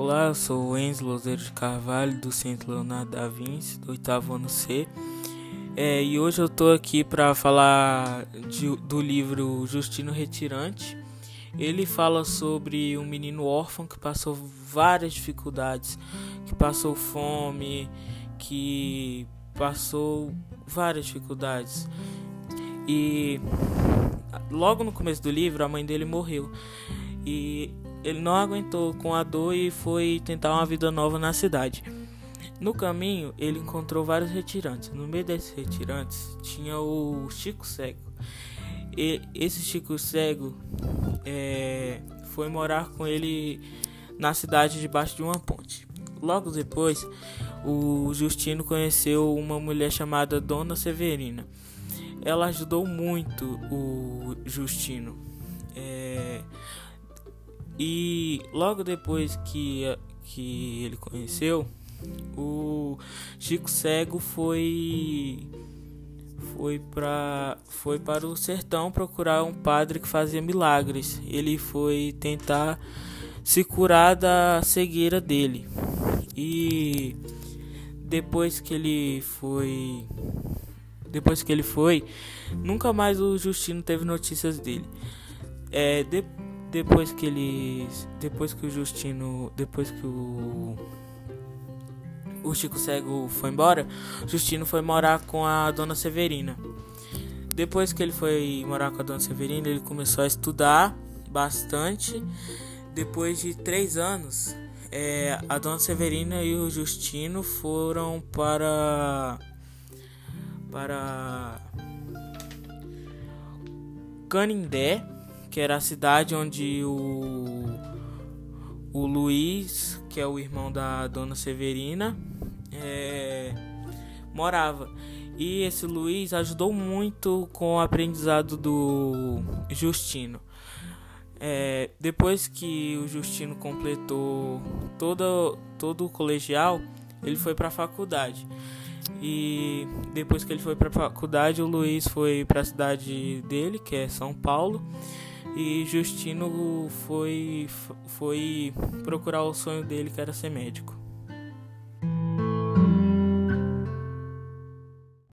Olá, sou Enzo Lozeiro de Carvalho, do Centro Leonardo da Vinci, do oitavo ano C. É, e hoje eu tô aqui para falar de, do livro Justino Retirante. Ele fala sobre um menino órfão que passou várias dificuldades, que passou fome, que passou várias dificuldades. E logo no começo do livro, a mãe dele morreu. E ele não aguentou com a dor e foi tentar uma vida nova na cidade. No caminho, ele encontrou vários retirantes. No meio desses retirantes tinha o Chico Cego. E esse Chico Cego é, foi morar com ele na cidade debaixo de uma ponte. Logo depois, o Justino conheceu uma mulher chamada Dona Severina. Ela ajudou muito o Justino. É, e logo depois que, que ele conheceu, o Chico Cego foi foi para foi para o sertão procurar um padre que fazia milagres. Ele foi tentar se curar da cegueira dele. E depois que ele foi depois que ele foi, nunca mais o Justino teve notícias dele. É, depois que eles depois que o Justino depois que o o Chico Cego foi embora Justino foi morar com a Dona Severina. Depois que ele foi morar com a Dona Severina ele começou a estudar bastante. Depois de três anos é, a Dona Severina e o Justino foram para para Canindé que era a cidade onde o, o Luiz, que é o irmão da dona Severina, é, morava. E esse Luiz ajudou muito com o aprendizado do Justino. É, depois que o Justino completou todo, todo o colegial, ele foi para a faculdade. E depois que ele foi para a faculdade, o Luiz foi para a cidade dele, que é São Paulo e Justino foi, foi procurar o sonho dele, que era ser médico.